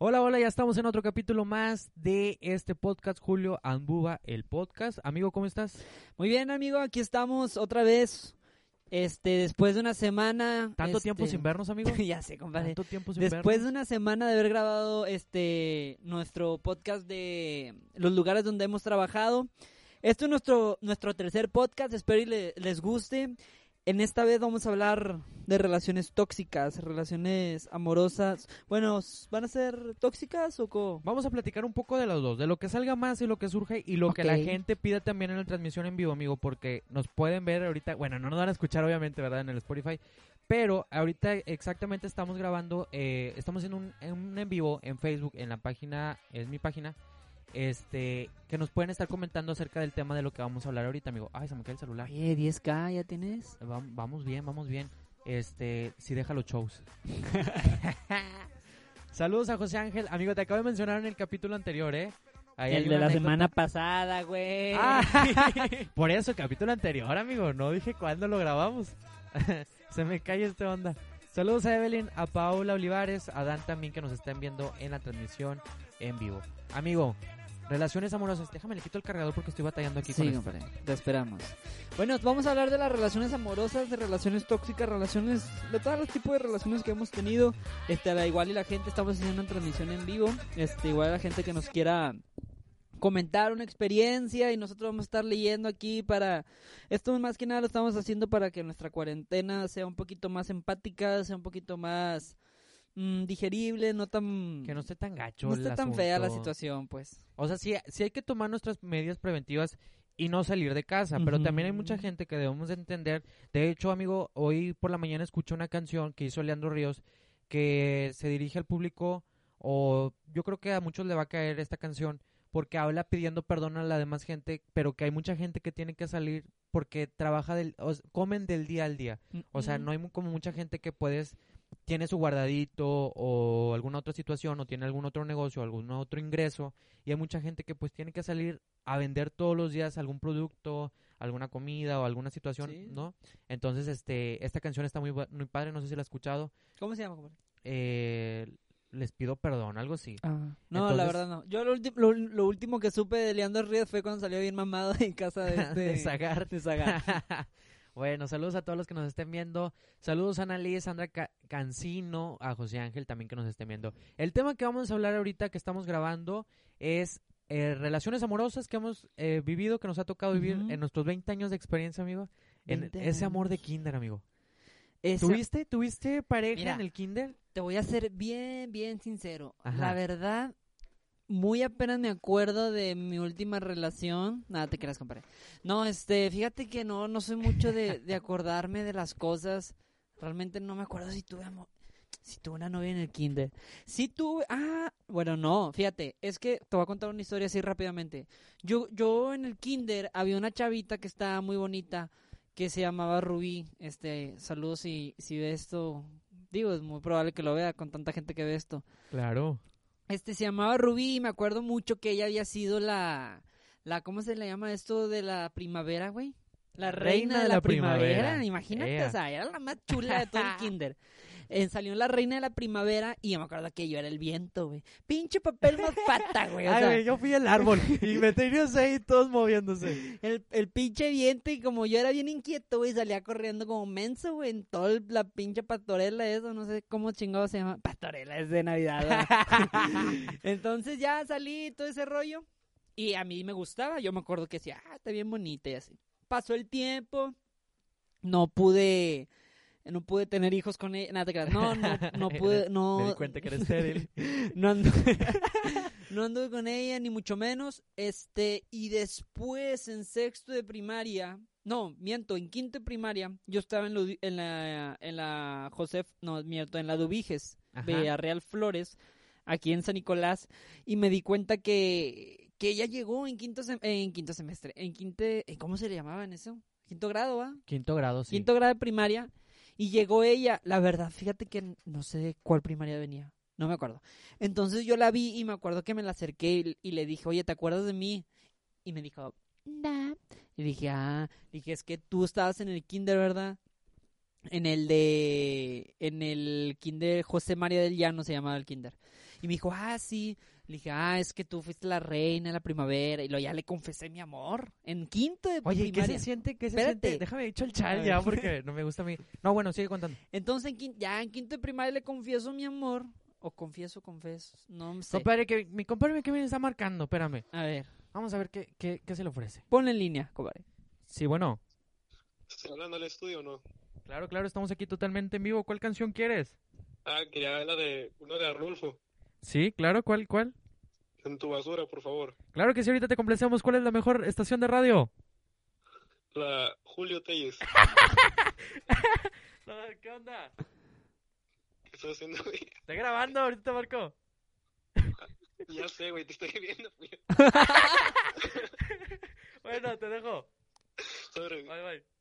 Hola, hola, ya estamos en otro capítulo más de este podcast, Julio Ambuba, el podcast. Amigo, ¿cómo estás? Muy bien, amigo, aquí estamos otra vez. Este, después de una semana. ¿Tanto este, tiempo sin vernos, amigo? ya sé, compadre. ¿Tanto tiempo sin Después vernos? de una semana de haber grabado este nuestro podcast de los lugares donde hemos trabajado. Este es nuestro, nuestro tercer podcast, espero y le- les guste. En esta vez vamos a hablar de relaciones tóxicas, relaciones amorosas. Bueno, ¿van a ser tóxicas o co? Vamos a platicar un poco de los dos, de lo que salga más y lo que surge y lo que la gente pida también en la transmisión en vivo, amigo, porque nos pueden ver ahorita, bueno, no nos van a escuchar obviamente, ¿verdad? En el Spotify, pero ahorita exactamente estamos grabando, eh, estamos en un, en un en vivo en Facebook, en la página, es mi página, este, que nos pueden estar comentando acerca del tema de lo que vamos a hablar ahorita, amigo. Ay, se me cae el celular. Oye, 10K, ¿ya tienes? Vam- Vamos bien, vamos bien. Este, sí deja los shows. Saludos a José Ángel. Amigo, te acabo de mencionar en el capítulo anterior, ¿eh? Ahí El de la anécdota. semana pasada, güey. Ah, por eso, capítulo anterior, amigo. No dije cuándo lo grabamos. Se me cae este onda. Saludos a Evelyn, a Paula Olivares, a Dan también que nos están viendo en la transmisión en vivo. Amigo, relaciones amorosas. Déjame le quito el cargador porque estoy batallando aquí Sí, con esto. compadre, te esperamos. Bueno, vamos a hablar de las relaciones amorosas, de relaciones tóxicas, relaciones, de todos los tipos de relaciones que hemos tenido. Este, a la igual y la gente, estamos haciendo una transmisión en vivo. Este, igual la gente que nos quiera comentar una experiencia y nosotros vamos a estar leyendo aquí para esto más que nada lo estamos haciendo para que nuestra cuarentena sea un poquito más empática, sea un poquito más mm, digerible, no tan Que no esté tan gacho. no esté tan fea la situación, pues. O sea, sí, sí hay que tomar nuestras medidas preventivas y no salir de casa, pero también hay mucha gente que debemos de entender. De hecho, amigo, hoy por la mañana escuché una canción que hizo Leandro Ríos que se dirige al público o yo creo que a muchos le va a caer esta canción porque habla pidiendo perdón a la demás gente, pero que hay mucha gente que tiene que salir porque trabaja del o comen del día al día. O sea, no hay como mucha gente que puedes, tiene su guardadito o alguna otra situación o tiene algún otro negocio, algún otro ingreso y hay mucha gente que pues tiene que salir a vender todos los días algún producto, alguna comida o alguna situación, Sí. ¿no? Entonces, este, esta canción está muy, muy padre, no sé si la has escuchado. ¿Cómo se llama, compadre? Eh, les pido perdón, algo así. Ah, no, Entonces- la verdad no. Yo lo, lo, lo último que supe de Leandro Ríos fue cuando salió bien mamado en casa de, este- de Zagar. de Zagar. bueno, saludos a todos los que nos estén viendo. Saludos a Annalise, Sandra Ca- Cancino, a José Ángel también que nos estén viendo. El tema que vamos a hablar ahorita que estamos grabando es eh, relaciones amorosas que hemos eh, vivido, que nos ha tocado vivir en nuestros 20 años de experiencia, amigo. En 20 ese amor de kinder, amigo. Esa- ¿Tuviste, ¿Tuviste pareja Mira. en el kinder? te voy a ser bien, bien sincero. Ajá. La verdad, muy apenas me acuerdo de mi última relación. Nada, te creas, compadre. No, este, fíjate que no, no soy mucho de, de acordarme de las cosas. Realmente no me acuerdo si tuve. Si tuve una novia en el kinder. Si tuve... Ah, bueno, no, fíjate. Es que te voy a contar una historia así rápidamente. Yo, yo en el kinder había una chavita que estaba muy bonita que se llamaba Rubí. Este, saludos si, si ve esto. Digo, es muy probable que lo vea con tanta gente que ve esto. Claro. Este se llamaba Rubí y me acuerdo mucho que ella había sido la, la ¿cómo se le llama esto de la primavera, güey? La reina, de la, primavera. Imagínate, Ea. o sea, era la más chula de todo el kinder. Eh, salió la reina de la primavera y yo me acuerdo que yo era el viento, güey. Pinche papel más pata, güey. O Ay, sea, güey, yo fui el árbol y me tenías ahí todos moviéndose. el, el pinche viento y como yo era bien inquieto, güey, salía corriendo como menso, güey, en toda la pinche pastorela eso, no sé cómo chingado se llama. Pastorela es de Navidad. Entonces ya salí todo ese rollo y a mí me gustaba, yo me acuerdo que decía, ah, está bien bonita y así. Pasó el tiempo, no pude, no pude tener hijos con ella, nada te creas, no, no, no pude, no. Me di cuenta que eres estéril. no anduve, no anduve con ella, ni mucho menos. Este, y después en sexto de primaria, no, miento, en quinto de primaria, yo estaba en, la, en la Josef, no, miento, en la Dubiges. Villarreal Flores. aquí en San Nicolás, y me di cuenta que, que ella llegó en quinto, sem- en quinto semestre, en quinto, ¿cómo se le llamaba en eso? Quinto grado, ¿va? Quinto grado, sí. Quinto grado de primaria, y llegó ella, la verdad, fíjate que no sé de cuál primaria venía, no me acuerdo. Entonces yo la vi y me acuerdo que me la acerqué y, le dije, oye, ¿te acuerdas de mí? Y me dijo, nah. Y dije, ah, dije, es que tú estabas en el kinder, ¿verdad? En el de, en el kinder José María del Llano se llamaba el kinder. Y me dijo, ah, sí. Le dije, ah, es que tú fuiste la reina de la primavera. Y lo ya le confesé mi amor. En quinto de Oye, ¿qué primaria. se siente? ¿Qué se Espérate. siente? Déjame dicho el chal ver. ya, porque no me gusta a mí. No, bueno, sigue contando. Entonces, en ya en quinto de primaria le confieso mi amor. O confieso, confeso. No sé. Compadre, que mi compadre que me está marcando, espérame. A ver, Vamos a ver qué, qué, qué se le ofrece. ponle en línea, compadre. Sí, bueno. ¿Estoy hablando al estudio o no? Claro, claro, estamos aquí totalmente en vivo. ¿Cuál canción quieres? Ah, quería la de uno de Arnulfo. Sí, claro, ¿cuál, cuál? En tu basura, por favor. Claro que sí, ahorita te complacemos. ¿Cuál es la mejor estación de radio? La Julio Telles. ¿Qué onda? ¿Qué estás haciendo, güey? Está grabando, ahorita te marco. Ya sé, güey, te estoy viendo. Bueno, te dejo. Bye, bye.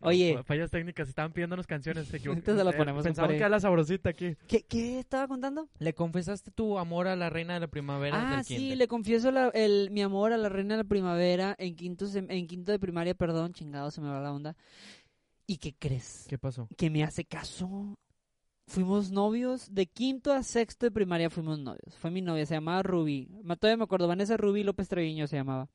Oye. Fallas técnicas, estaban pidiéndonos canciones, se se la Eh, ponemos, Pensamos compadre. que era la sabrosita aquí. ¿Qué, qué estaba contando? Le confesaste tu amor a la reina de la primavera Ah, del sí, kinder. le confieso la- el, mi amor a la reina de la primavera en quinto, en quinto de primaria, perdón, chingado, se me va la onda. ¿Y qué crees? ¿Qué pasó? Que me hace caso. Fuimos novios, de quinto a sexto de primaria fuimos novios. Fue mi novia, se llamaba Ruby. Todavía me acuerdo, Vanessa Ruby López Treviño se llamaba.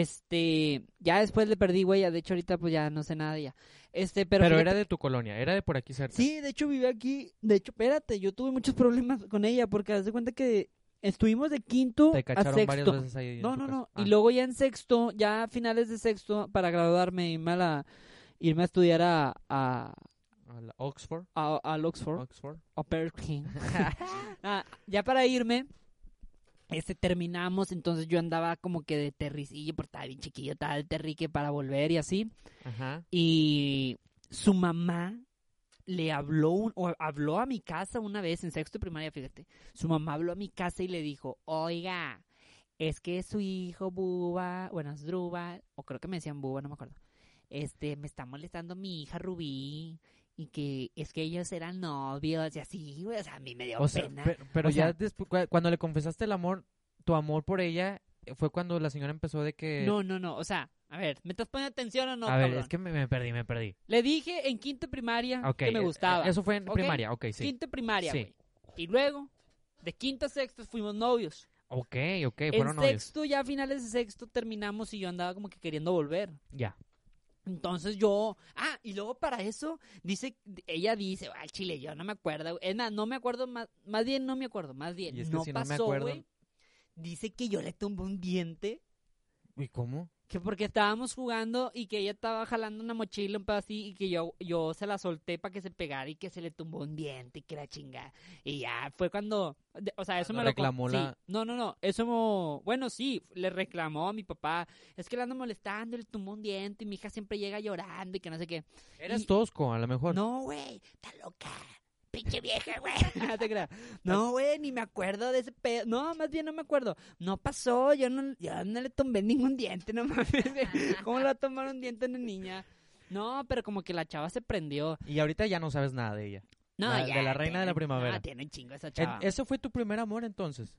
Este, ya después le perdí huella, de hecho ahorita pues ya no sé nada de ella. Este, pero, Pero, fíjate- era de tu colonia, era de por aquí cerca. Sí, de hecho vive aquí. De hecho, espérate, yo tuve muchos problemas con ella porque haz de cuenta que estuvimos de quinto Te a cacharon varias sexto. veces ahí. No, no, no. Ah. Y luego ya en sexto, ya a finales de sexto, para graduarme, irme a, la- irme a estudiar a, a, Oxford. a, al Oxford, Oxford. a Berkeley. Ah, ya para irme, este terminamos, entonces yo andaba como que de terricillo, porque estaba bien chiquillo, estaba de terrique para volver y así. Ajá. Y su mamá le habló, un- o habló a mi casa una vez en sexto de primaria, fíjate. Su mamá habló a mi casa y le dijo, oiga, es que su hijo Buba, bueno, es Druba, o creo que me decían Buba, no me acuerdo. Este, me está molestando mi hija Rubí y que es que ellos eran novios y así, güey, o sea, a mí me dio O pena. pe- pero ya sea- despu- cua- cuando le confesaste el amor, tu amor por ella, eh, fue cuando la señora empezó de que... No, no, no, o sea, a ver, ¿me estás poniendo atención o no, a ver, es que me, me perdí, me perdí. Le dije en quinto primaria que me eh, gustaba. Eso fue en primaria, ok, sí. Quinto primaria, Sí. güey. Y luego, de quinto a sexto fuimos novios. Ok, ok, fueron en novios. sexto, ya a finales de sexto terminamos y yo andaba como que queriendo volver. Ya. Entonces yo, ah, y luego para eso, dice, ella dice, al chile, yo no me acuerdo. Es más, no me acuerdo, más, más bien no me acuerdo, más bien. Y es que no si pasó, güey. Dice que yo le tumbé un diente, ¿Y cómo? Que porque estábamos jugando y que ella estaba jalando una mochila un pedo así y que yo, yo se la solté para que se pegara y que se le tumbó un diente y que la chinga. Y ya fue cuando, de- o sea, eso me lo reclamó sí. la- No, no, no, eso, mo- bueno, sí, le reclamó a mi papá, es que le ando molestando, le tumbó un diente y mi hija siempre llega llorando y que no sé qué. Eras Y- tosco, a lo mejor. No, güey, está loca. Pinche vieja, güey. no creas. No, güey, ni me acuerdo de ese pedo. No, más bien no me acuerdo. No pasó, yo no, yo no le tomé ningún diente, no mames. ¿Cómo le va a tomar un diente a una niña? No, pero como que la chava se prendió. Y ahorita ya no sabes nada de ella. No, La- ya. de la reina de la primavera. No, tiene un chingo esa chava. ¿Eso fue tu primer amor entonces?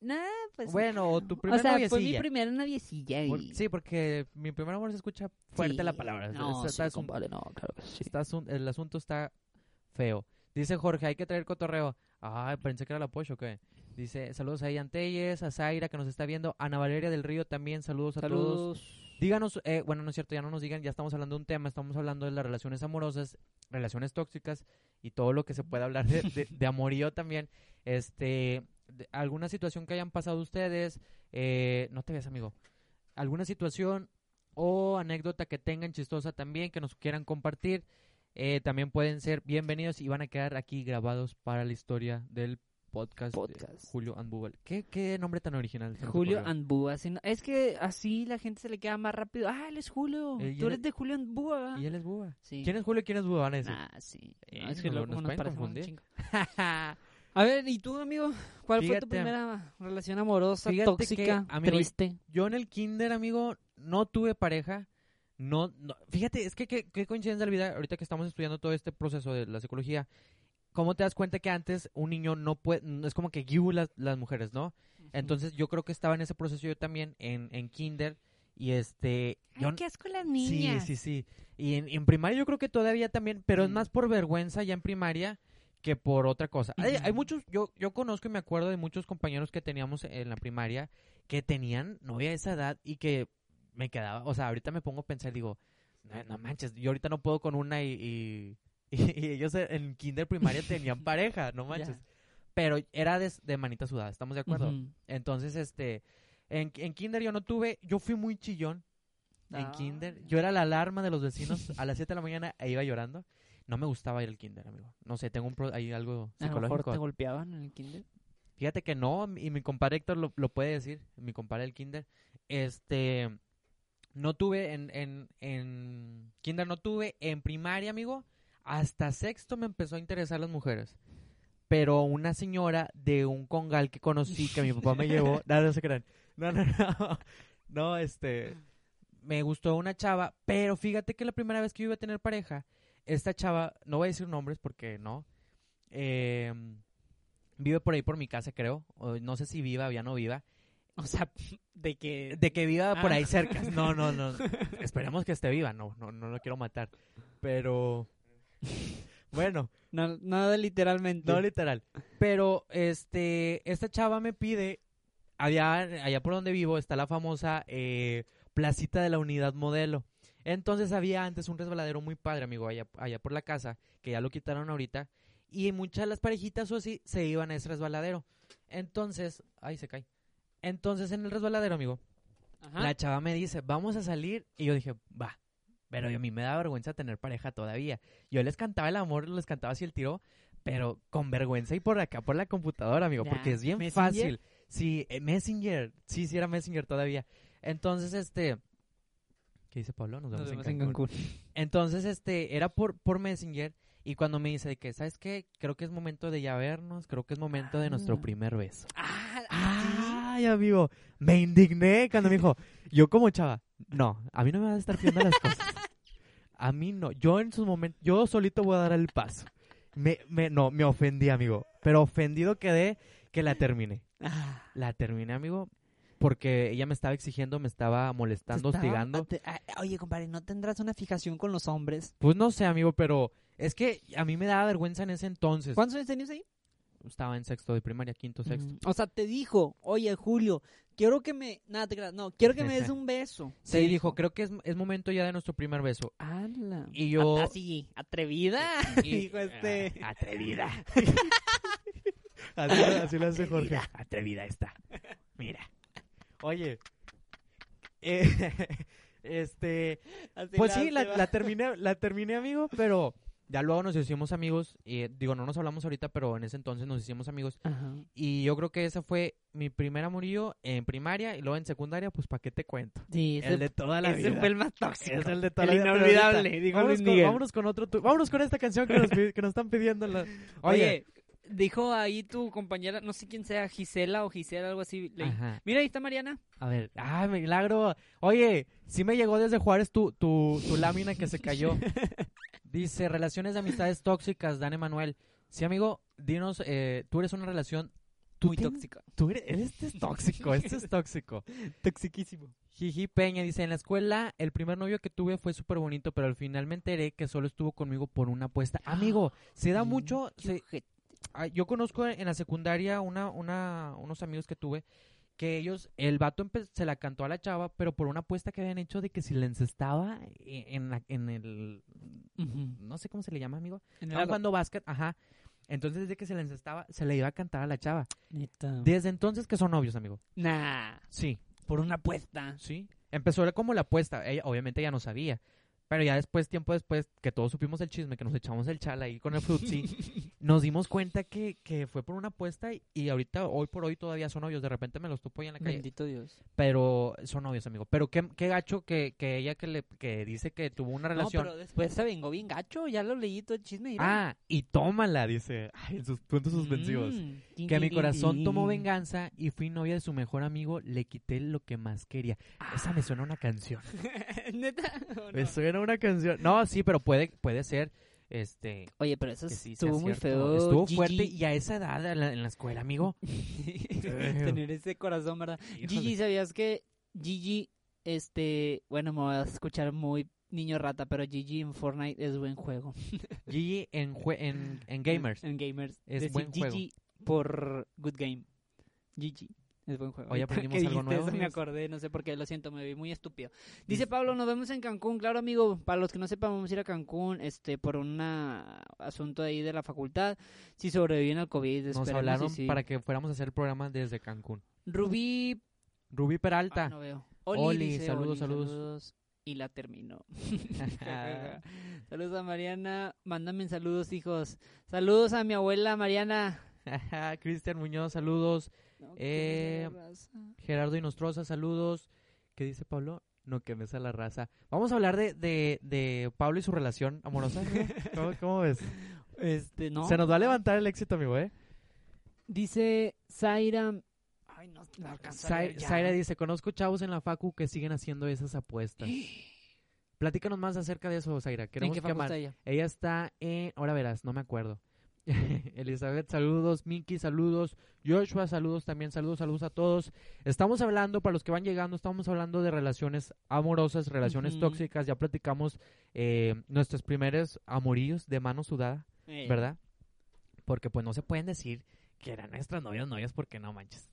Nah, pues. Bueno, o tu o primer sea, fue mi primera noviecilla. Y... Por- sí, porque mi primer amor se escucha fuerte Sí. la palabra. No, Está- sí, está- es un- compadre, no, claro que sí. el asunto está feo. Dice Jorge, hay que traer cotorreo. Ay, pensé que era la Pocho, ¿o qué? Dice, saludos a Ian Telles, a Zaira que nos está viendo, Ana Valeria del Río también, saludos a todos. Saludos. Díganos, eh, bueno, no es cierto, ya no nos digan, ya estamos hablando de un tema, estamos hablando de las relaciones amorosas, relaciones tóxicas y todo lo que se puede hablar de, de, de amorío también. Este, de- alguna situación que hayan pasado ustedes, eh, no te ves, amigo. Alguna situación o anécdota que tengan chistosa también, que nos quieran compartir, eh, también pueden ser bienvenidos y van a quedar aquí grabados para la historia del podcast, de. Julio Andbubal. ¿Qué, ¿Qué nombre tan original? Julio no- Es que así la gente se le queda más rápido. Ah, él es Julio. Eh, Tú eres de Julio Andúa. Y él es Buba. Sí. ¿Quién es Julio y quién es? Van a decir. Nah, sí. Eh, No, es que no, nos nos pueden confundir. A ver, ¿y tú, amigo? ¿Cuál fue tu Fíjate. primera relación amorosa, Fíjate que, tóxica, amigo, triste? Yo en el kinder, amigo, no tuve pareja. No, no- fíjate, es que qué, coincidencia de la vida, ahorita que estamos estudiando todo este proceso de la psicología, ¿cómo te das cuenta que antes un niño no puede, es como que guiu las, las mujeres, ¿no? Entonces yo creo que estaba en ese proceso yo también, en, en kinder, y este... yo, Ay, qué asco las Sí, niñas. sí, sí. Y en, en primaria yo creo que todavía también, pero es Mm. más por vergüenza ya en primaria que por otra cosa. Hay, muchos, yo, yo conozco y me acuerdo de muchos compañeros que teníamos en la primaria que tenían novia a esa edad y que me quedaba, o sea, ahorita me pongo a pensar, digo, no, no manches, yo ahorita no puedo con una y, y, y ellos en kinder primaria tenían pareja, no manches. Pero era de, de manita sudada, ¿estamos de acuerdo? Entonces, este, en, en kinder yo no tuve, yo fui muy chillón en Ah. kinder. Yo era la alarma de los vecinos a las 7 de la mañana e iba llorando. No me gustaba ir al kinder, amigo. No sé, tengo un pro- ahí algo A lo mejor psicológico. te golpeaban en el kinder. Fíjate que no, y mi compadre Héctor lo, lo puede decir, mi compadre del kinder. Este, no tuve en, en, en kinder, no tuve. En primaria, amigo, hasta sexto me empezó a interesar las mujeres. Pero una señora de un congal que conocí, que mi papá me llevó, nada, no se crean. No, no, no. No, este, me gustó una chava, pero fíjate que la primera vez que yo iba a tener pareja, esta chava, no voy a decir nombres porque no, eh, vive por ahí por mi casa, creo. O no sé si viva ya no viva. O sea, de que... De que viva por Ah. ahí cerca. No, no, no. Esperemos que esté viva. No, no, no lo quiero matar. Pero. Bueno, No, nada literalmente. no literal. Pero este. Esta chava me pide. Allá, allá por donde vivo está la famosa eh, placita de la unidad modelo. Entonces había antes un resbaladero muy padre, amigo, allá, allá por la casa, que ya lo quitaron ahorita. Y muchas de las parejitas o así se iban a ese resbaladero. Entonces, ay, se cae. Entonces en el resbaladero, amigo, Ajá. la chava me dice, vamos a salir. Y yo dije, va. Pero a mí me da vergüenza tener pareja todavía. Yo les cantaba el amor, les cantaba así el tiro, pero con vergüenza y por acá, por la computadora, amigo, Ya. porque es bien ¿Messenger? fácil. Sí, eh, Messenger. Sí, sí era Messenger todavía. Entonces, este... ¿Qué dice Pablo? Nos vemos, Nos vemos en en Cancún. Cancún. Entonces, este, era por, por Messenger. Y cuando me dice de que, ¿sabes qué? Creo que es momento de ya vernos. Creo que es momento de nuestro Ah. primer beso. Ah, Ay, amigo, me indigné cuando me dijo, yo como chava, no, a mí no me vas a estar pidiendo las cosas. A mí no, yo en sus momentos, yo solito voy a dar el paso. Me, me, no, me ofendí, amigo, pero ofendido quedé que la terminé. Ah. La terminé, amigo, porque ella me estaba exigiendo, me estaba molestando, estaba- hostigando. te- oye, compadre, ¿no tendrás una fijación con los hombres? Pues no sé, amigo, pero es que a mí me daba vergüenza en ese entonces. ¿Cuántos años tenías ahí? Estaba en sexto de primaria, quinto, sexto. Mm, O sea, te dijo, oye, Julio, quiero que me... Nada, no, quiero que me des un beso. Sí, dijo, creo que es, es momento ya de nuestro primer beso. ¡Hala! Y yo- A- Así, atrevida. Y- dijo este... Ah, atrevida. así, lo- así lo hace Jorge. Atrevida está. Mira. Oye. eh, este. así Pues la sí, la terminé, la terminé, amigo, pero ya luego nos hicimos amigos. Y, digo, no nos hablamos ahorita, pero en ese entonces nos hicimos amigos. Ajá. Y yo creo que ese fue mi primer amorío en primaria. Y luego en secundaria, pues, ¿para qué te cuento? Sí, el de toda la ese vida. fue el más tóxico. Es el de toda El la vida, inolvidable, ahorita, dijo vámonos Luis con, vámonos con otro, tu- vámonos con esta canción que nos, que nos están pidiendo. la- Oye, dijo ahí tu compañera, no sé quién sea, Gisela o Gisela, algo así. Ajá. Mira, ahí está Mariana. A ver, ah, milagro. Oye, sí me llegó desde Juárez tu, tu, tu lámina que se cayó. Dice, relaciones de amistades tóxicas, Dan Emanuel. Sí, amigo, dinos, eh, tú eres una relación... tú Muy tóxica. Tú eres, este es tóxico, este es tóxico. Toxiquísimo. Jiji Peña dice, en la escuela el primer novio que tuve fue súper bonito, pero al final me enteré que solo estuvo conmigo por una apuesta. Amigo, se da mucho... se-. Ah, yo conozco en la secundaria una, una, unos amigos que tuve que ellos, el vato se la cantó a la chava, pero por una apuesta que habían hecho de que si le encestaba e- en, la- en el, Ujú. no sé cómo se le llama, amigo, aro. jugando básquet, ajá, entonces desde que se le encestaba, se le iba a cantar a la chava. Neta. Desde entonces que son novios, amigo. Nah, Sí, por una apuesta. sí. Empezó como la apuesta, ella, obviamente ella no sabía, Pero ya después, tiempo después, que todos supimos el chisme, que nos echamos el chal ahí con el frutzi, nos dimos cuenta que, que fue por una apuesta y, y ahorita, hoy por hoy, todavía son novios. De repente me los topo ahí en la calle. Bendito Dios. Pero son novios, amigo. Pero qué, qué gacho que, que ella que, le, que dice que tuvo una No, relación. pero después se vengó bien gacho. Ya lo leí todo el chisme. mira. Ah, y tómala, dice. Ay, en sus puntos suspensivos. Mm, Que mi corazón tin. tomó venganza y fui novia de su mejor amigo, le quité lo que más quería. Esa me suena una canción. ¿Neta? ¿O Me no? suena una canción. No, sí, pero puede, puede ser, este, Oye, pero eso sí estuvo muy feo. Estuvo Gigi. fuerte y a esa edad en la, en la escuela, amigo. Tener ese corazón, ¿verdad? Gigi, ¿sabías que Gigi, este, bueno, me voy a escuchar muy niño rata, pero Gigi en Fortnite es buen juego. Gigi en, jue- en, en Gamers. En Gamers. Es Decir buen juego. Gigi por Good Game. Gigi. Es buen juego. Hoy aprendimos algo dijiste nuevo, me acordé, no sé por qué, lo siento, me vi muy estúpido. Dice Pablo, nos vemos en Cancún. Claro, amigo, para los que no sepan, vamos a ir a Cancún este por un asunto ahí de la facultad. Si sobreviven al COVID, Nos hablaron sí. para que fuéramos a hacer el programa desde Cancún. Rubí Rubí Peralta. Ah, no veo. Oli, Oli, dice, saludos, Oli, saludos. Y la terminó. saludos a Mariana. Mándame saludos, hijos. Saludos a mi abuela Mariana. Cristian Muñoz, saludos. No, Eh, qué. Gerardo Inostroza, saludos. ¿Qué dice Pablo? No quemes a la raza. Vamos a hablar de, de, de Pablo y su relación amorosa. ¿Cómo, cómo ves? Este, no. Se nos va a levantar el éxito, amigo, ¿eh? Dice Zaira. Ay, no, no alcanzo a Zai- leer ya. Zaira dice, conozco chavos en la facu que siguen haciendo esas apuestas. Platícanos más acerca de eso, Zaira. ¿En Queremos qué que facultad amar. ella? Ella está en... Ahora verás, no me acuerdo. Elizabeth, saludos. Miki, saludos. Joshua, saludos también. Saludos, saludos a todos. Estamos hablando, para los que van llegando, estamos hablando de relaciones amorosas, relaciones tóxicas. Ya platicamos eh, nuestros primeros amorillos de mano sudada, Eh, ¿verdad? Porque pues no se pueden decir que eran nuestras novias, novias, porque no manches.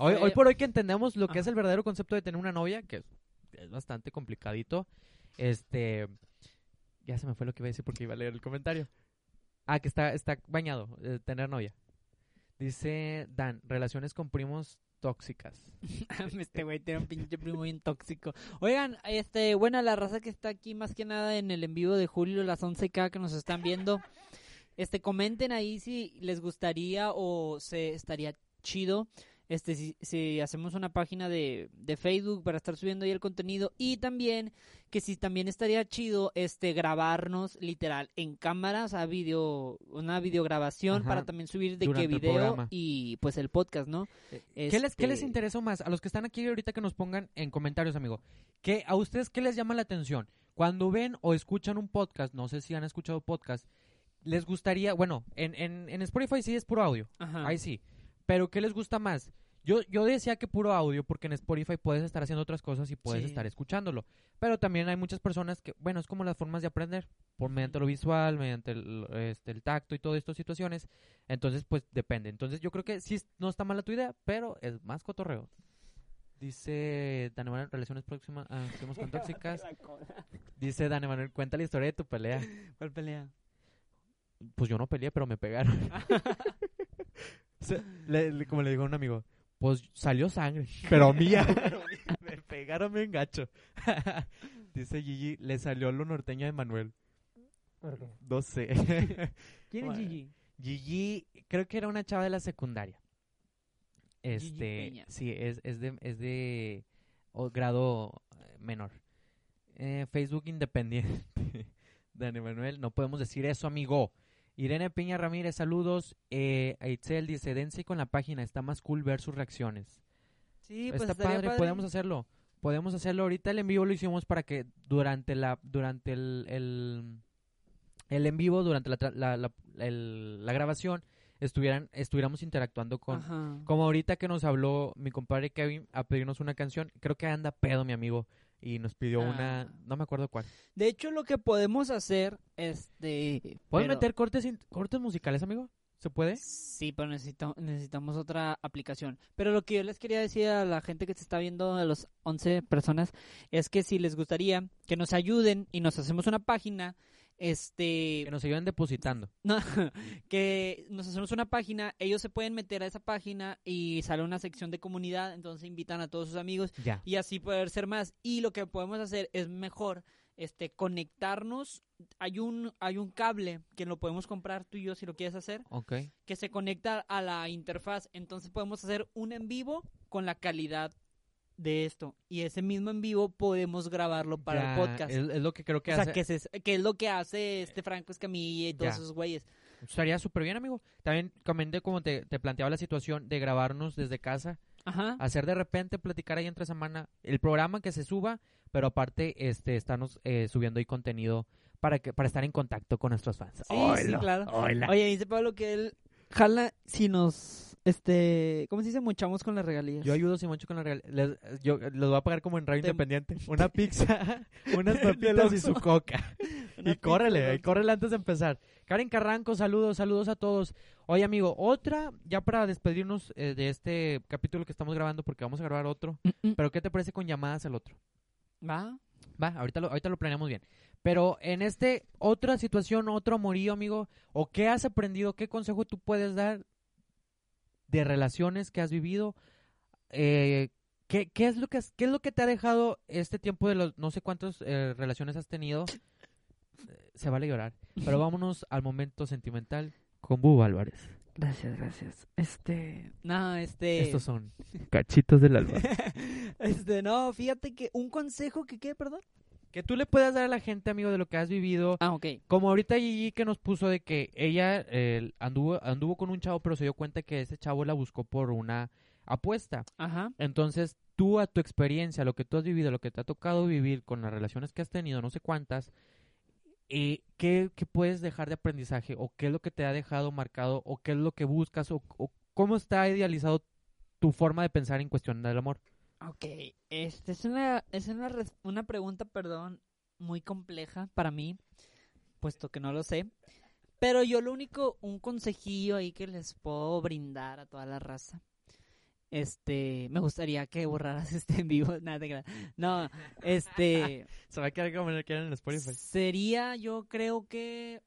Hoy, fue- hoy por hoy que entendemos lo que es el verdadero concepto de tener una novia, que es, es bastante complicadito, este, ya se me fue lo que iba a decir porque iba a leer el comentario. Ah, que está, está bañado, eh, tener novia. Dice Dan, relaciones con primos tóxicas. Este güey tiene un pinche primo bien tóxico. Oigan, este, buena la raza que está aquí más que nada en el en vivo de julio, las 11K que nos están viendo. Este, comenten ahí si les gustaría o se estaría chido. Este, si, si hacemos una página de, de Facebook para estar subiendo ahí el contenido. Y también, que si también estaría chido, este, grabarnos literal en cámara, o sea, video, una videograbación Ajá, para también subir de durante qué video y pues el podcast, ¿no? ¿Qué les, ¿Qué les Este- interesó más? A los que están aquí ahorita que nos pongan en comentarios, amigo. ¿Qué, ¿A ustedes qué les llama la atención? Cuando ven o escuchan un podcast, no sé si han escuchado podcast, les gustaría, bueno, en, en, en Spotify sí es puro audio, Ajá. ahí sí. Pero ¿qué les gusta más? Yo, yo decía que puro audio porque en Spotify puedes estar haciendo otras cosas y puedes Sí. estar escuchándolo. Pero también hay muchas personas que, bueno, es como las formas de aprender, por mediante lo visual, mediante el, este, el tacto y todas estas situaciones. Entonces, pues depende. Entonces, yo creo que sí no está mala tu idea, pero es más cotorreo. Dice Dan Emanuel, relaciones próximas, ah, con tóxicas. Dice Dan Emanuel, cuenta la historia de tu pelea. ¿Cuál pelea? Pues yo no peleé, pero me pegaron. Se- le- le- como le digo a un amigo, pues salió sangre, pero mía. me pegaron bien gacho. Dice Gigi, le salió lo norteño de Manuel. No sé. ¿Quién Bueno. es Gigi? Gigi, creo que era una chava de la secundaria. Este, sí, es, es de, es de o grado eh, menor. Eh, Facebook independiente. Dan Emanuel, no podemos decir eso, amigo. Irene Peña Ramírez, saludos. Eh, Aitzel dice, dense con la página, está más cool ver sus reacciones. Sí, pues está estaría padre, podemos hacerlo. Podemos hacerlo. Ahorita el en vivo lo hicimos para que durante la durante el el, el en vivo, durante la, la, la, el- la grabación, estuvieran estuviéramos interactuando con Ajá. como ahorita que nos habló mi compadre Kevin a pedirnos una canción. Creo que anda pedo mi amigo y nos pidió Ah. una, no me acuerdo cuál. De hecho, lo que podemos hacer, este... ¿Puedes pero- meter cortes in- cortes musicales, amigo? ¿Se puede? Sí, pero necesito- necesitamos otra aplicación. Pero lo que yo les quería decir a la gente que se está viendo, a los 11 personas, es que si les gustaría que nos ayuden y nos hacemos una página, este... Que nos ayuden depositando. No, que nos hacemos una página, ellos se pueden meter a esa página y sale una sección de comunidad, entonces invitan a todos sus amigos Ya. y así poder ser más. Y lo que podemos hacer es mejor este conectarnos. Hay un hay un cable que lo podemos comprar tú y yo si lo quieres hacer, Ok. que se conecta a la interfaz. Entonces podemos hacer un en vivo con la calidad de esto y ese mismo en vivo podemos grabarlo para Ya, el podcast. Es, es lo que creo que o sea, hace. que, se- que es lo que hace este Franco Escamilla y todos Ya. esos güeyes. Estaría súper bien, amigo. También comenté como te, te planteaba la situación de grabarnos desde casa, Ajá. hacer de repente, platicar ahí entre semana el programa que se suba, pero aparte este estarnos eh, subiendo ahí contenido para que para estar en contacto con nuestros fans. Sí, sí, claro. oila. Oye, dice Pablo que él jala si nos, este, ¿cómo se dice? Muchamos con las regalías. Yo ayudo si mucho con la real. Les, yo les voy a pagar como en radio Te- independiente. Una pizza, unas papitas y su coca. Y córrele, y córrele antes de empezar. Karen Carranco, saludos, saludos a todos. Oye, amigo, otra, ya para despedirnos eh, de este capítulo que estamos grabando, porque vamos a grabar otro. Mm, mm. Pero, ¿qué te parece con llamadas al otro? Va. Va, ahorita lo, ahorita lo planeamos bien. Pero en este, otra situación, otro amorío, amigo, o qué has aprendido, qué consejo tú puedes dar de relaciones que has vivido, eh, ¿qué, qué es lo que has- qué es lo que te ha dejado este tiempo de los no sé cuántas eh, relaciones has tenido? Eh, Se vale llorar. Pero vámonos al momento sentimental con Bubu Álvarez. Gracias, gracias. Este, no, este, Estos son cachitos del alma. este, no, fíjate que un consejo que qué, perdón. Que tú le puedas dar a la gente, amigo, de lo que has vivido, Ah, ok. Como ahorita Gigi que nos puso de que ella eh, anduvo, anduvo con un chavo, pero se dio cuenta que ese chavo la buscó por una apuesta. Ajá. Entonces, tú a tu experiencia, lo que tú has vivido, lo que te ha tocado vivir con las relaciones que has tenido, no sé cuántas, eh, ¿qué, qué puedes dejar de aprendizaje? ¿O qué es lo que te ha dejado marcado? ¿O qué es lo que buscas? ¿O, o cómo está idealizado tu forma de pensar en cuestión del amor? Ok, este es una, es una, una pregunta, perdón, muy compleja para mí, puesto que no lo sé. Pero yo lo único, un consejillo ahí que les puedo brindar a toda la raza. Este, me gustaría que borraras este en vivo. Nada, creas. No, este, Se va a quedar como en el Spotify. sería, yo creo que,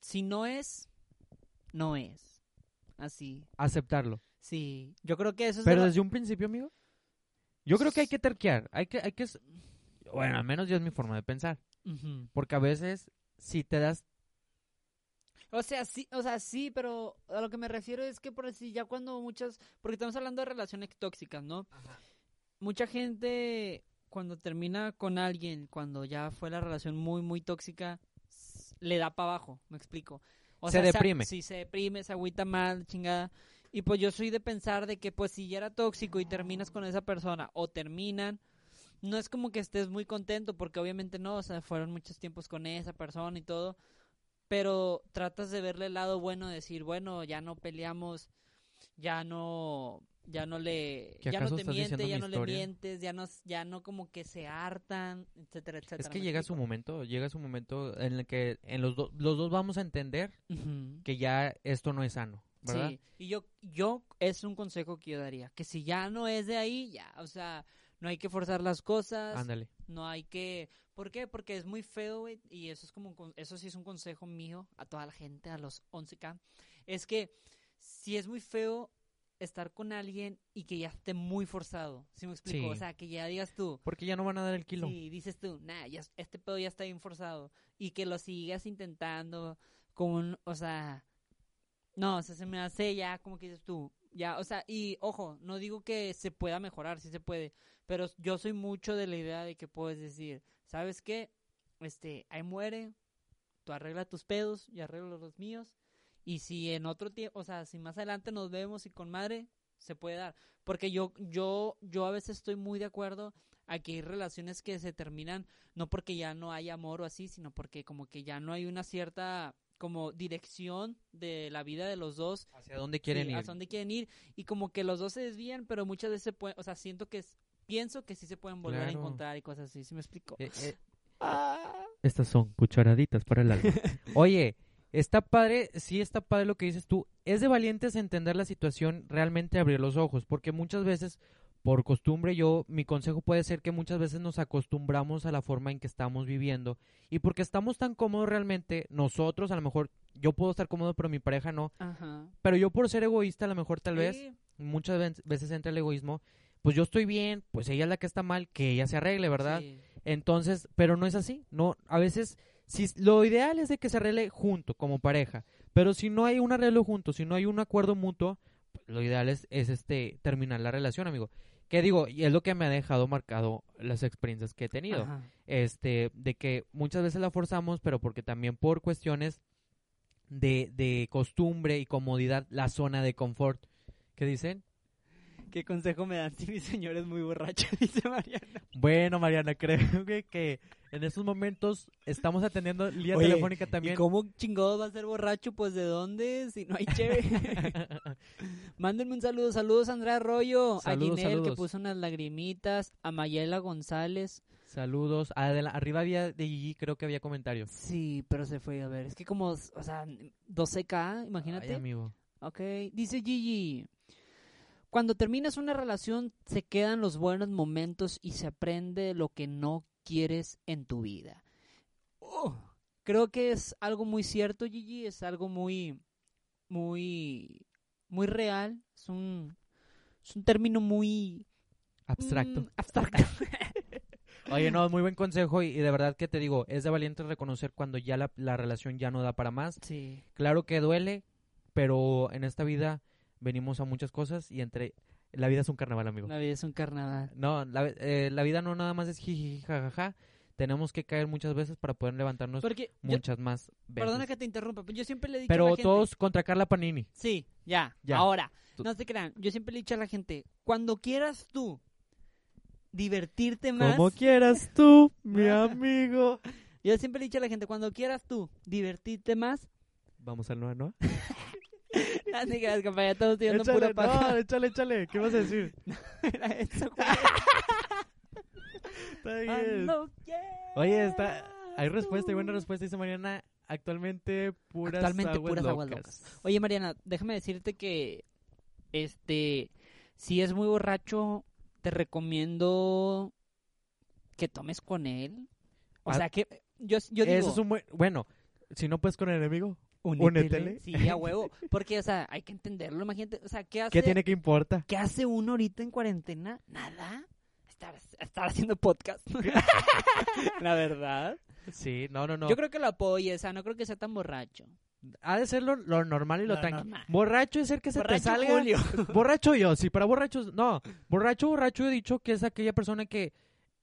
si no es, no es. Así, Aceptarlo. sí. Yo creo que eso es de Pero la- desde un principio, amigo. Yo creo que hay que terquear. Hay que, hay que. Bueno, al menos ya es mi forma de pensar. Porque a veces, si te das. O sea, sí, o sea, sí, pero a lo que me refiero es que por así ya cuando muchas, porque estamos hablando de relaciones tóxicas, ¿no? Mucha gente cuando termina con alguien, cuando ya fue la relación muy muy tóxica, le da para abajo, me explico. O Se sea, deprime. Sí, se deprime, se agüita mal, chingada. Y pues yo soy de pensar de que pues si ya era tóxico y terminas con esa persona o terminan, no es como que estés muy contento porque obviamente no, o sea, fueron muchos tiempos con esa persona y todo, pero tratas de verle el lado bueno, decir, bueno, ya no peleamos, ya no ya no le ¿Que ya no te estás miente, diciendo ya no le mientes, ya no ya no como que se hartan, etcétera, etcétera. Es que ¿me llega su momento. Llega su momento en el que en los, do- los dos vamos a entender que ya esto no es sano. ¿Verdad? Sí, y yo, yo, es un consejo que yo daría, que si ya no es de ahí, ya, o sea, no hay que forzar las cosas, Ándale. no hay que, ¿por qué? Porque es muy feo, güey, y eso es como, eso sí es un consejo mío a toda la gente, a los 11K, es que si es muy feo estar con alguien y que ya esté muy forzado, ¿sí me explico? Sí. O sea, que ya digas tú, Porque ya no van a dar el kilo. Sí, dices tú, nah, ya, es- este pedo ya está bien forzado. Y que lo sigas intentando con, un- o sea, no, o sea, se me hace ya como que dices tú, ya, o sea, y ojo, no digo que se pueda mejorar, sí se puede, pero yo soy mucho de la idea de que puedes decir, ¿sabes qué? Este, ahí muere, tú arregla tus pedos, y arreglo los míos, y si en otro tiempo, o sea, si más adelante nos vemos y con madre, se puede dar. Porque yo, yo, yo a veces estoy muy de acuerdo a que hay relaciones que se terminan no porque ya no hay amor o así, sino porque como que ya no hay una cierta como dirección de la vida de los dos, ¿Hacia dónde quieren sí, ir? a dónde quieren ir y como que los dos se desvían, pero muchas veces se pueden, o sea, siento que es- pienso que sí se pueden volver Claro. a encontrar y cosas así, ¿sí me explico? Eh, eh, Ah. Estas son cucharaditas para el alma. Oye, está padre, sí está padre lo que dices tú. Es de valientes entender la situación, realmente abrir los ojos, porque muchas veces, por costumbre, yo, mi consejo puede ser que muchas veces nos acostumbramos a la forma en que estamos viviendo y porque estamos tan cómodos realmente, nosotros, a lo mejor, yo puedo estar cómodo, pero mi pareja no, Ajá. pero yo por ser egoísta, a lo mejor tal vez, muchas ve- veces entra el egoísmo, pues yo estoy bien, pues ella es la que está mal, que ella se arregle, ¿verdad? sí. Entonces, pero no es así. No, a veces, si lo ideal es de que se arregle junto, como pareja. Pero si no hay un arreglo junto, si no hay un acuerdo mutuo, lo ideal es, es este terminar la relación, amigo. Que digo, y es lo que me ha dejado marcado las experiencias que he tenido. Ajá. Este, de que muchas veces la forzamos, pero porque también por cuestiones de, de costumbre y comodidad, la zona de confort. ¿Qué dicen? ¿Qué consejo me dan si mi señor es muy borracho? Dice Mariana. Bueno, Mariana, creo que, que en estos momentos estamos atendiendo línea Oye, telefónica también. ¿Y cómo chingados va a ser borracho? Pues de dónde, si no hay cheve. Mándenme un saludo. Saludos a Andrea Arroyo, Saludos, a Ginel que puso unas lagrimitas, a Mayela González. Saludos. Adela- arriba había de Gigi, creo que había comentarios. Sí, pero se fue a ver. Es que como, o sea, 12K, imagínate. Ay, amigo. Ok, dice Gigi. Cuando terminas una relación se quedan los buenos momentos y se aprende lo que no quieres en tu vida. Oh, creo que es algo muy cierto, Gigi, es algo muy, muy, muy real. Es un, es un término muy Abstracto. mm, abstracto. Oye, no, muy buen consejo y, y de verdad que te digo, es de valiente reconocer cuando ya la, la relación ya no da para más. sí. Claro que duele, pero en esta vida venimos a muchas cosas y entre... La vida es un carnaval, amigo. La vida es un carnaval. No, la, eh, la vida no nada más es jiji, jajaja. Tenemos que caer muchas veces para poder levantarnos Porque, yo- muchas más veces. perdona que te interrumpa, pero yo siempre le he dicho a la Pero gente- todos contra Carla Panini. Sí, ya, Ya. ahora. Tú- No se crean, yo siempre le he dicho a la gente, cuando quieras tú divertirte más, Como quieras tú, mi amigo. yo siempre le he dicho a la gente, cuando quieras tú divertirte más, Vamos al Noa, ¿no? no te creas, compañera, estamos tirando pura Échale, paja. no, échale, échale. ¿Qué vas a decir? Era eso. Está bien. Oye, está... Hay respuesta, hay tú. buena respuesta, dice Mariana. Actualmente puras Actualmente aguas puras aguas locas. Oye, Mariana, déjame decirte que, este, si es muy borracho, te recomiendo que tomes con él. O Ah, sea que, yo, yo digo... Eso es un buen... Bueno, si no puedes con el enemigo, Únetele. Sí, a huevo. Porque, o sea, hay que entenderlo. Imagínate, o sea, ¿qué hace, ¿qué tiene que importa? ¿qué hace uno ahorita en cuarentena? Nada. Estar, estar haciendo podcast. La verdad. Sí, no, no, no. Yo creo que lo apoye, o sea, no creo que sea tan borracho. Ha de ser lo, lo normal y lo, Lo tranquilo. Borracho es ser que se Borracho te salga. Julio. Borracho yo, sí, para borrachos, no. Borracho, borracho he dicho que es aquella persona que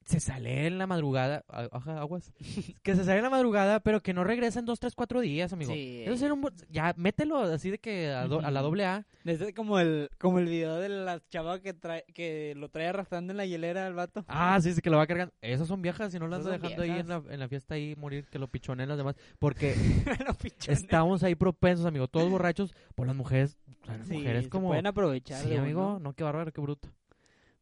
se sale en la madrugada, ajá, aguas, que se sale en la madrugada, pero que no regresa en dos, tres, cuatro días, amigo. Sí. Eso es ser un bo- ya, mételo así de que a, do- a la doble A. Desde como el, como el video de la chava que trae, que lo trae arrastrando en la hielera al vato. Ah, sí, sí, que lo va cargando. Esas son viejas, si no las son dejando ahí en la, en la fiesta ahí morir, que lo pichonen las demás. Porque estamos ahí propensos, amigo, todos borrachos, por las mujeres. o sea, las Sí, mujeres se como... pueden aprovechar. Sí, amigo, uno. no, qué bárbaro, qué bruto.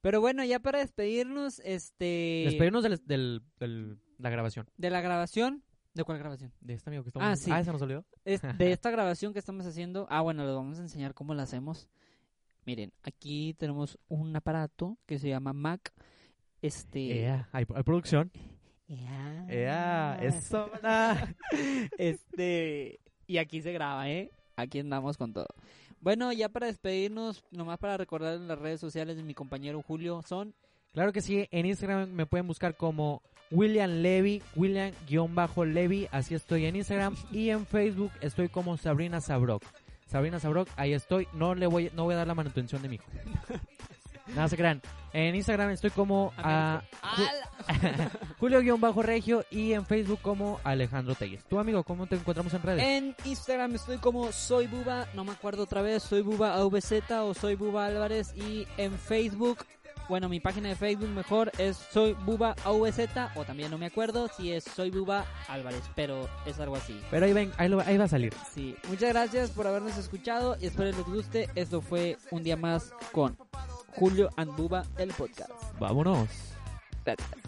Pero bueno, ya para despedirnos, este... Despedirnos del, del, del- la grabación. De la grabación. ¿De cuál grabación? De este amigo que estamos Ah, sí. Ah, se nos olvidó. Es- de esta grabación que estamos haciendo. Ah, bueno, les vamos a enseñar cómo la hacemos. Miren, aquí tenemos un aparato que se llama Mac. Este. Ea, hay, hay producción. Ea. Ea, eso. Este. Y aquí se graba, ¿eh? Aquí andamos con todo. Bueno, ya para despedirnos, nomás para recordar en las redes sociales de mi compañero Julio son. Claro que sí, en Instagram me pueden buscar como William Levy, William-Levy, así estoy en Instagram. Y en Facebook estoy como Sabrina Sabrok. Sabrina Sabrok, ahí estoy. No le voy, no voy a dar la manutención de mi hijo. Nada se crean. En Instagram estoy como a Julio-Regio y en Facebook como Alejandro Telles. Tú, amigo, ¿cómo te encontramos en redes? En Instagram estoy como Soy Buba, no me acuerdo otra vez, Soy Buba AVZ o Soy Buba Álvarez. Y en Facebook, bueno, mi página de Facebook mejor es Soy Buba AVZ o también no me acuerdo si es Soy Buba Álvarez, pero es algo así. Pero ahí, ven, ahí, lo- ahí va a salir. Sí, muchas gracias por habernos escuchado y espero les guste. Esto fue un día más con Julio and Buba, el podcast. Vámonos. Gracias.